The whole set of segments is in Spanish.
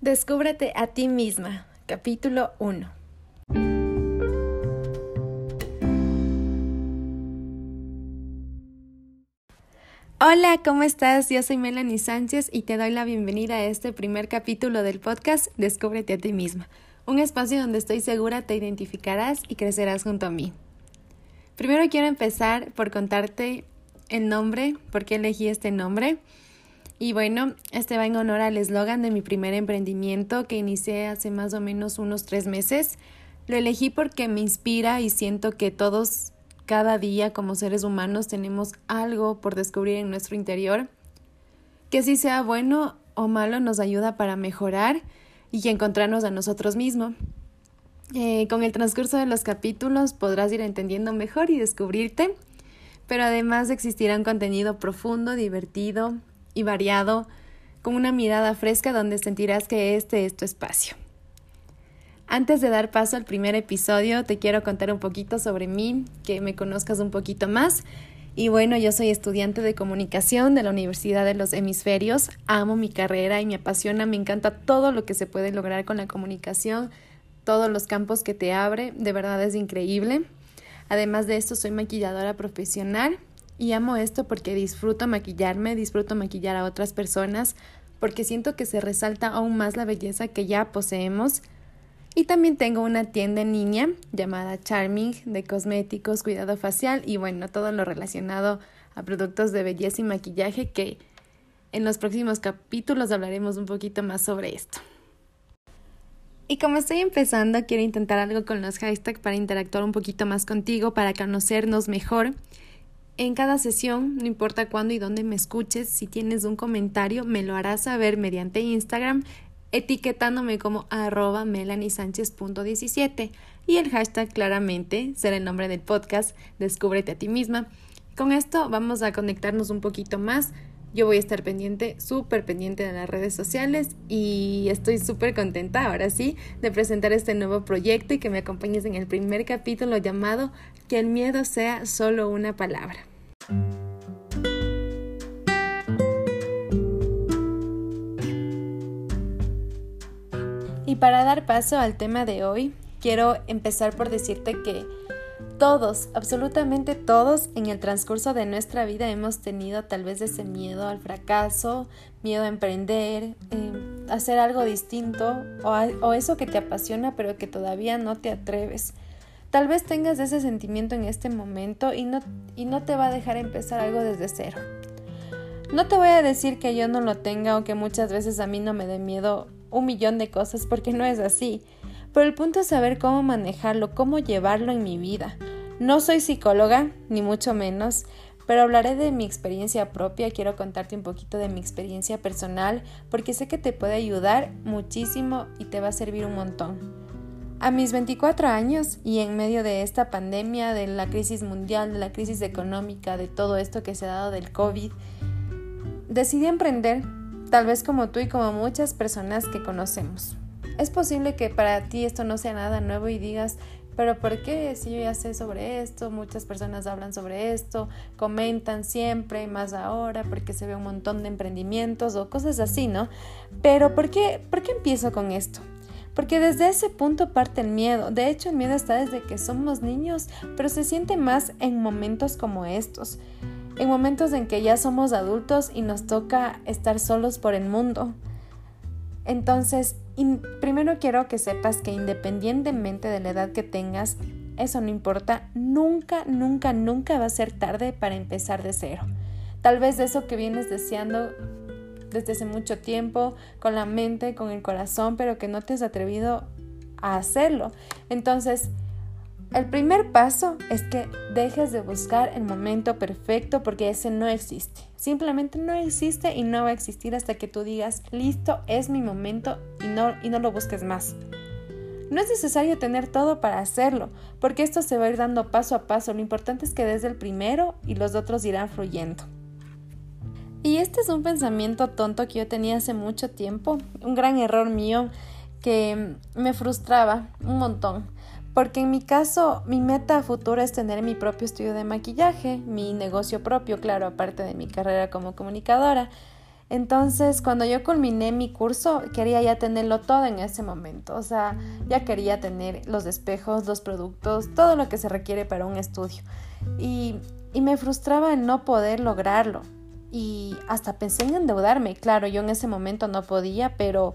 Descúbrete a ti misma, capítulo 1. Hola, ¿cómo estás? Yo soy Melanie Sánchez y te doy la bienvenida a este primer capítulo del podcast Descúbrete a ti misma, un espacio donde estoy segura te identificarás y crecerás junto a mí. Primero quiero empezar por contarte el nombre, por qué elegí este nombre. Y bueno, este va en honor al eslogan de mi primer emprendimiento que inicié hace más o menos unos tres meses. Lo elegí porque me inspira y siento que todos cada día como seres humanos tenemos algo por descubrir en nuestro interior, que si sea bueno o malo nos ayuda para mejorar y encontrarnos a nosotros mismos. Eh, con el transcurso de los capítulos podrás ir entendiendo mejor y descubrirte, pero además existirá un contenido profundo, divertido, y variado, con una mirada fresca donde sentirás que este es tu espacio. Antes de dar paso al primer episodio, te quiero contar un poquito sobre mí, que me conozcas un poquito más. Y bueno, yo soy estudiante de comunicación de la Universidad de los Hemisferios. Amo mi carrera y me apasiona, me encanta todo lo que se puede lograr con la comunicación, todos los campos que te abre, de verdad es increíble. Además de esto, soy maquilladora profesional y amo esto porque disfruto maquillarme, disfruto maquillar a otras personas, porque siento que se resalta aún más la belleza que ya poseemos. Y también tengo una tienda en línea llamada Charming de cosméticos, cuidado facial y bueno, todo lo relacionado a productos de belleza y maquillaje que en los próximos capítulos hablaremos un poquito más sobre esto. Y como estoy empezando, quiero intentar algo con los hashtags para interactuar un poquito más contigo, para conocernos mejor en cada sesión, no importa cuándo y dónde me escuches, si tienes un comentario, me lo harás saber mediante Instagram etiquetándome como arroba melaniesánchez.17 y el hashtag claramente será el nombre del podcast Descúbrete a ti misma. Con esto vamos a conectarnos un poquito más. Yo voy a estar pendiente, súper pendiente de las redes sociales y estoy súper contenta ahora sí de presentar este nuevo proyecto y que me acompañes en el primer capítulo llamado Que el miedo sea solo una palabra. Y para dar paso al tema de hoy, quiero empezar por decirte que todos, absolutamente todos, en el transcurso de nuestra vida hemos tenido tal vez ese miedo al fracaso, miedo a emprender, eh, hacer algo distinto o, o eso que te apasiona pero que todavía no te atreves. Tal vez tengas ese sentimiento en este momento y no, y no te va a dejar empezar algo desde cero. No te voy a decir que yo no lo tenga o que muchas veces a mí no me dé miedo un millón de cosas porque no es así. Pero el punto es saber cómo manejarlo, cómo llevarlo en mi vida. No soy psicóloga, ni mucho menos, pero hablaré de mi experiencia propia, quiero contarte un poquito de mi experiencia personal, porque sé que te puede ayudar muchísimo y te va a servir un montón. A mis 24 años y en medio de esta pandemia, de la crisis mundial, de la crisis económica, de todo esto que se ha dado del COVID, decidí emprender, tal vez como tú y como muchas personas que conocemos. Es posible que para ti esto no sea nada nuevo y digas, pero ¿por qué si yo ya sé sobre esto? Muchas personas hablan sobre esto, comentan siempre, más ahora, porque se ve un montón de emprendimientos o cosas así, ¿no? Pero ¿por qué, por qué empiezo con esto? Porque desde ese punto parte el miedo. De hecho, el miedo está desde que somos niños, pero se siente más en momentos como estos. En momentos en que ya somos adultos y nos toca estar solos por el mundo. Entonces, primero quiero que sepas que independientemente de la edad que tengas, eso no importa, nunca, nunca, nunca va a ser tarde para empezar de cero. Tal vez eso que vienes deseando desde hace mucho tiempo, con la mente, con el corazón, pero que no te has atrevido a hacerlo. Entonces, el primer paso es que dejes de buscar el momento perfecto porque ese no existe. Simplemente no existe y no va a existir hasta que tú digas, listo, es mi momento y no, y no lo busques más. No es necesario tener todo para hacerlo, porque esto se va a ir dando paso a paso. Lo importante es que des el primero y los otros irán fluyendo. Y este es un pensamiento tonto que yo tenía hace mucho tiempo, un gran error mío que me frustraba un montón. Porque en mi caso, mi meta futura es tener mi propio estudio de maquillaje, mi negocio propio, claro, aparte de mi carrera como comunicadora. Entonces, cuando yo culminé mi curso, quería ya tenerlo todo en ese momento. O sea, ya quería tener los espejos, los productos, todo lo que se requiere para un estudio. Y, y me frustraba el no poder lograrlo. Y hasta pensé en endeudarme. Claro, yo en ese momento no podía, pero,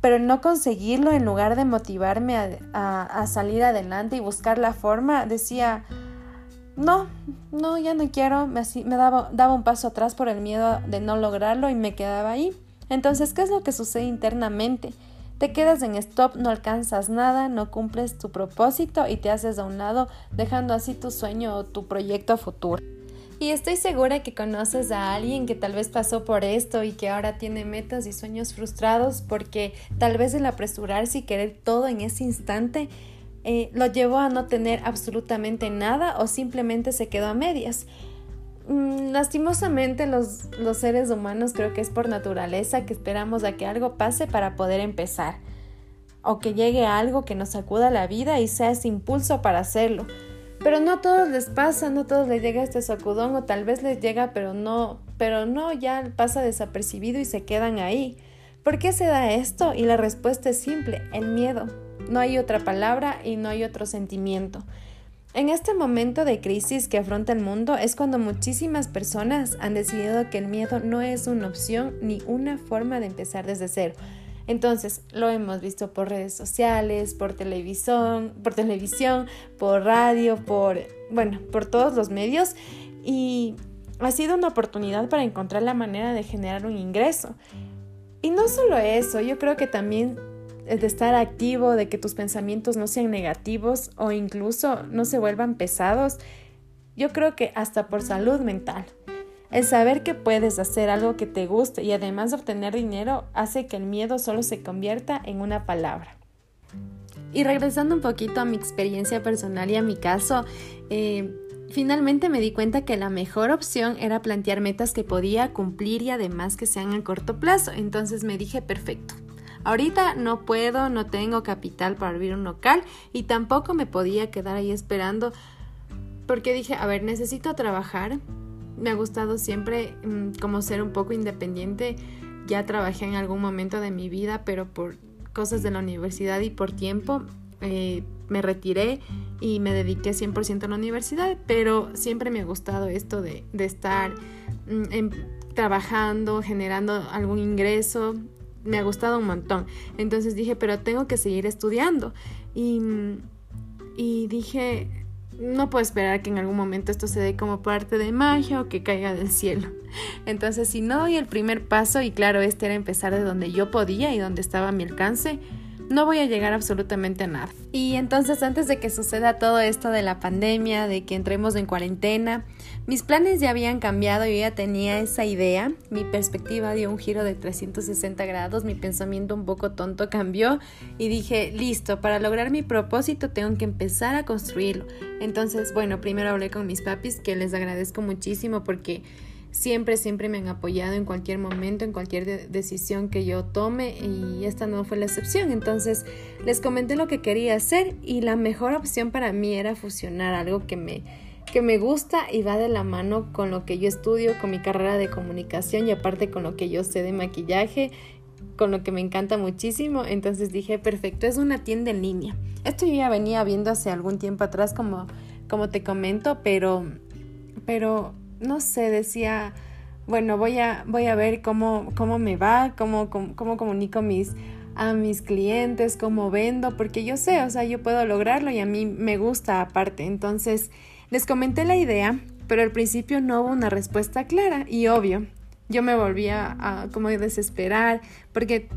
pero no conseguirlo, en lugar de motivarme a, salir adelante y buscar la forma, decía, no, no, ya no quiero, me, me daba, un paso atrás por el miedo de no lograrlo y me quedaba ahí. Entonces, ¿qué es lo que sucede internamente? Te quedas en stop, no alcanzas nada, no cumples tu propósito y te haces a un lado, dejando así tu sueño o tu proyecto futuro. Y estoy segura que conoces a alguien que tal vez pasó por esto y que ahora tiene metas y sueños frustrados porque tal vez el apresurarse y querer todo en ese instante eh, lo llevó a no tener absolutamente nada o simplemente se quedó a medias. Mm, lastimosamente los, los seres humanos creo que es por naturaleza que esperamos a que algo pase para poder empezar o que llegue algo que nos sacuda la vida y sea ese impulso para hacerlo. Pero no a todos les pasa, no a todos les llega este sacudón o tal vez les llega pero no, pero no, ya pasa desapercibido y se quedan ahí. ¿Por qué se da esto? Y la respuesta es simple, el miedo. No hay otra palabra y no hay otro sentimiento. En este momento de crisis que afronta el mundo es cuando muchísimas personas han decidido que el miedo no es una opción ni una forma de empezar desde cero. Entonces, lo hemos visto por redes sociales, por televisión, por televisión, por radio, por bueno, por todos los medios y ha sido una oportunidad para encontrar la manera de generar un ingreso. Y no solo eso, yo creo que también de estar activo, de que tus pensamientos no sean negativos o incluso no se vuelvan pesados, yo creo que hasta por salud mental. El saber que puedes hacer algo que te guste y además obtener dinero hace que el miedo solo se convierta en una palabra. Y regresando un poquito a mi experiencia personal y a mi caso, eh, finalmente me di cuenta que la mejor opción era plantear metas que podía cumplir y además que sean a corto plazo. Entonces me dije, perfecto, Ahorita no puedo, no tengo capital para abrir un local y tampoco me podía quedar ahí esperando porque dije, a ver, necesito trabajar. Me ha gustado siempre mm, como ser un poco independiente. Ya trabajé en algún momento de mi vida, pero por cosas de la universidad y por tiempo eh, me retiré y me dediqué 100% a la universidad, pero siempre me ha gustado esto de, estar mm, trabajando, generando algún ingreso me ha gustado un montón. Entonces dije, pero tengo que seguir estudiando. Y, y dije, no puedo esperar que en algún momento esto se dé como parte de magia o que caiga del cielo. Entonces, si no doy el primer paso, y claro, este era empezar de donde yo podía y donde estaba a mi alcance, no voy a llegar absolutamente a nada. Y entonces antes de que suceda todo esto de la pandemia, de que entremos en cuarentena, mis planes ya habían cambiado, yo ya tenía esa idea, mi perspectiva dio un giro de 360 grados, mi pensamiento un poco tonto cambió y dije, listo, para lograr mi propósito tengo que empezar a construirlo. Entonces, bueno, primero hablé con mis papis, que les agradezco muchísimo porque siempre, siempre me han apoyado en cualquier momento, en cualquier decisión que yo tome y esta no fue la excepción. Entonces les comenté lo que quería hacer y la mejor opción para mí era fusionar algo que me, que me gusta y va de la mano con lo que yo estudio, con mi carrera de comunicación y aparte con lo que yo sé de maquillaje con lo que me encanta muchísimo. Entonces dije, perfecto, es una tienda en línea. Esto yo ya venía viendo hace algún tiempo atrás, como, como te comento, pero, pero no sé, decía, bueno, voy a, voy a ver cómo, cómo me va, cómo, cómo, comunico mis, a mis clientes, cómo vendo, porque yo sé, o sea, yo puedo lograrlo y a mí me gusta aparte. Entonces, les comenté la idea, pero al principio no hubo una respuesta clara y obvio. Yo me volvía a como desesperar porque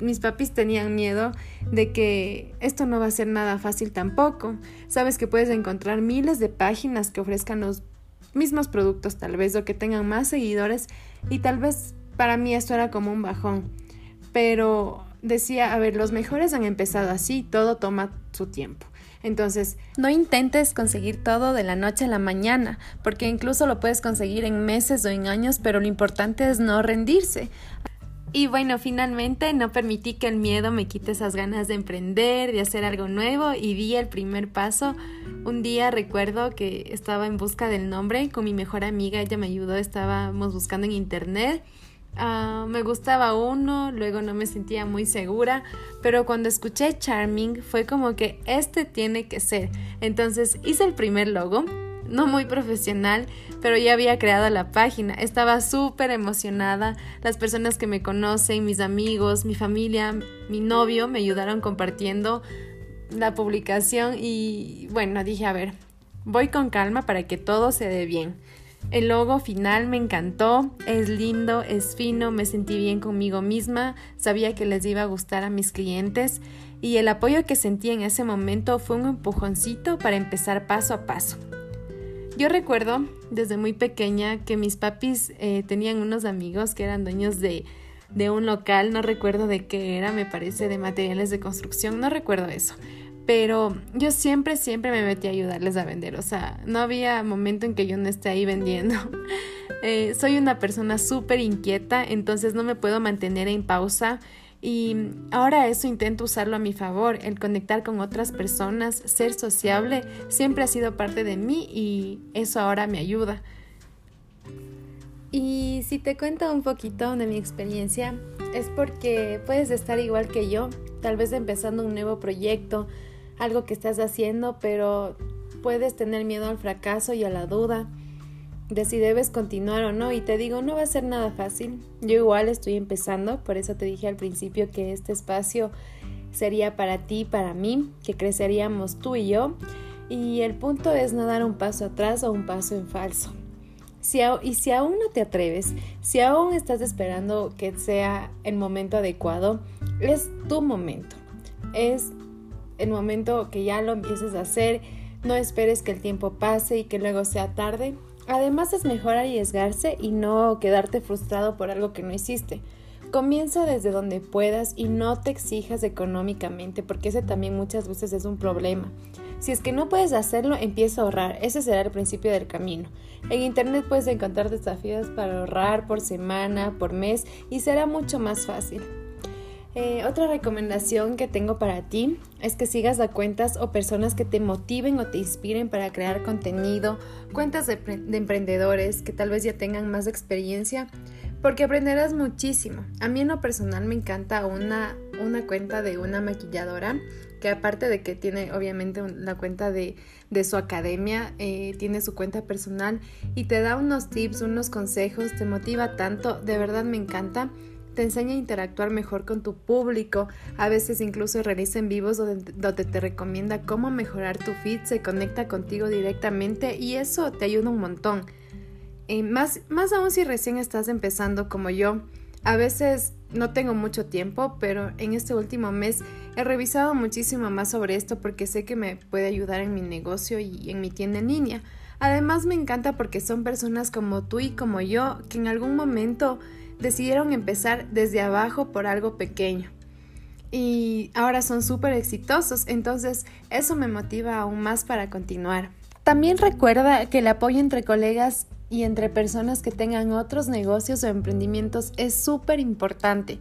mis papis tenían miedo de que esto no va a ser nada fácil tampoco. Sabes que puedes encontrar miles de páginas que ofrezcan los mismos productos tal vez o que tengan más seguidores y tal vez para mí esto era como un bajón. Pero decía, a ver, los mejores han empezado así, todo toma su tiempo. Entonces, no intentes conseguir todo de la noche a la mañana, porque incluso lo puedes conseguir en meses o en años, pero lo importante es no rendirse. Y bueno, finalmente no permití que el miedo me quite esas ganas de emprender, de hacer algo nuevo y di el primer paso. Un día recuerdo que estaba en busca del nombre con mi mejor amiga, ella me ayudó, estábamos buscando en internet Ah, me gustaba uno, luego no me sentía muy segura, pero cuando escuché Charming fue como que este tiene que ser. Entonces hice el primer logo, no muy profesional, pero ya había creado la página. Estaba súper emocionada. Las personas que me conocen, mis amigos, mi familia, mi novio me ayudaron compartiendo la publicación y bueno, dije, a ver, voy con calma para que todo se dé bien. El logo final me encantó, es lindo, es fino, me sentí bien conmigo misma, sabía que les iba a gustar a mis clientes y el apoyo que sentí en ese momento fue un empujoncito para empezar paso a paso. Yo recuerdo desde muy pequeña que mis papis eh, tenían unos amigos que eran dueños de, de un local, no recuerdo de qué era, me parece de materiales de construcción, no recuerdo eso pero yo siempre, siempre me metí a ayudarles a vender, o sea, no había momento en que yo no esté ahí vendiendo. Eh, soy una persona súper inquieta, entonces no me puedo mantener en pausa y ahora eso intento usarlo a mi favor, el conectar con otras personas, ser sociable, siempre ha sido parte de mí y eso ahora me ayuda. Y si te cuento un poquito de mi experiencia, es porque puedes estar igual que yo, tal vez empezando un nuevo proyecto, algo que estás haciendo, pero puedes tener miedo al fracaso y a la duda de si debes continuar o no. Y te digo, no va a ser nada fácil. Yo igual estoy empezando, por eso te dije al principio que este espacio sería para ti, para mí, que creceríamos tú y yo. Y el punto es no dar un paso atrás o un paso en falso. Si y si aún no te atreves, si aún estás esperando que sea el momento adecuado, es tu momento. Es el momento que ya lo empieces a hacer, no esperes que el tiempo pase y que luego sea tarde. Además es mejor arriesgarse y no quedarte frustrado por algo que no hiciste. Comienza desde donde puedas y no te exijas económicamente porque ese también muchas veces es un problema. Si es que no puedes hacerlo, empieza a ahorrar. Ese será el principio del camino. En Internet puedes encontrar desafíos para ahorrar por semana, por mes y será mucho más fácil. Eh, otra recomendación que tengo para ti es que sigas a cuentas o personas que te motiven o te inspiren para crear contenido, cuentas de, emprendedores que tal vez ya tengan más experiencia, porque aprenderás muchísimo. A mí en lo personal me encanta una, una cuenta de una maquilladora que aparte de que tiene obviamente la cuenta de, de su academia, eh, tiene su cuenta personal y te da unos tips, unos consejos, te motiva tanto, de verdad me encanta te enseña a interactuar mejor con tu público, a veces incluso realiza en vivos donde, te recomienda cómo mejorar tu feed, se conecta contigo directamente y eso te ayuda un montón. Y más, más aún si recién estás empezando como yo, a veces no tengo mucho tiempo, pero en este último mes he revisado muchísimo más sobre esto porque sé que me puede ayudar en mi negocio y en mi tienda en línea. Además me encanta porque son personas como tú y como yo que en algún momento decidieron empezar desde abajo por algo pequeño. Y ahora son súper exitosos, entonces eso me motiva aún más para continuar. También recuerda que el apoyo entre colegas y entre personas que tengan otros negocios o emprendimientos es súper importante.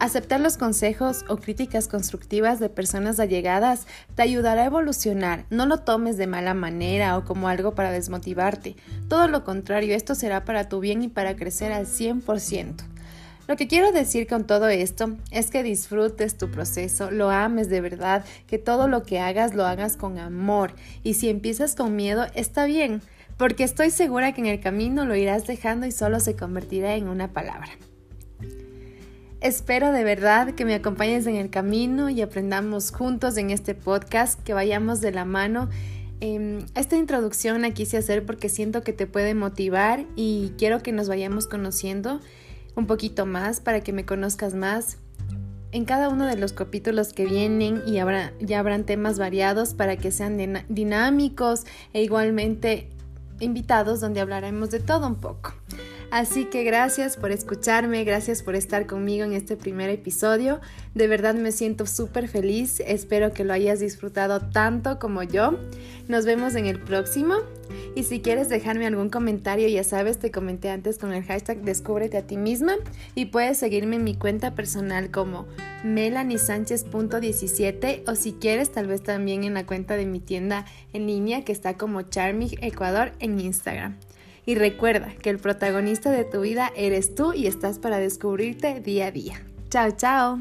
Aceptar los consejos o críticas constructivas de personas allegadas te ayudará a evolucionar. No lo tomes de mala manera o como algo para desmotivarte. Todo lo contrario, esto será para tu bien y para crecer al 100%. Lo que quiero decir con todo esto es que disfrutes tu proceso, lo ames de verdad, que todo lo que hagas lo hagas con amor y si empiezas con miedo está bien, porque estoy segura que en el camino lo irás dejando y solo se convertirá en una palabra. Espero de verdad que me acompañes en el camino y aprendamos juntos en este podcast, que vayamos de la mano. Em, esta introducción la quise hacer porque siento que te puede motivar y quiero que nos vayamos conociendo un poquito más para que me conozcas más. En cada uno de los capítulos que vienen y habrá, ya habrán temas variados para que sean dinámicos e igualmente invitados donde hablaremos de todo un poco. Así que gracias por escucharme, gracias por estar conmigo en este primer episodio. De verdad me siento súper feliz, espero que lo hayas disfrutado tanto como yo. Nos vemos en el próximo. Y si quieres dejarme algún comentario, ya sabes, te comenté antes con el hashtag Descúbrete a ti misma y puedes seguirme en mi cuenta personal como melanisánchez.17 o si quieres tal vez también en la cuenta de mi tienda en línea que está como Charming Ecuador en Instagram. Y recuerda que el protagonista de tu vida eres tú y estás para descubrirte día a día. Chao, chao.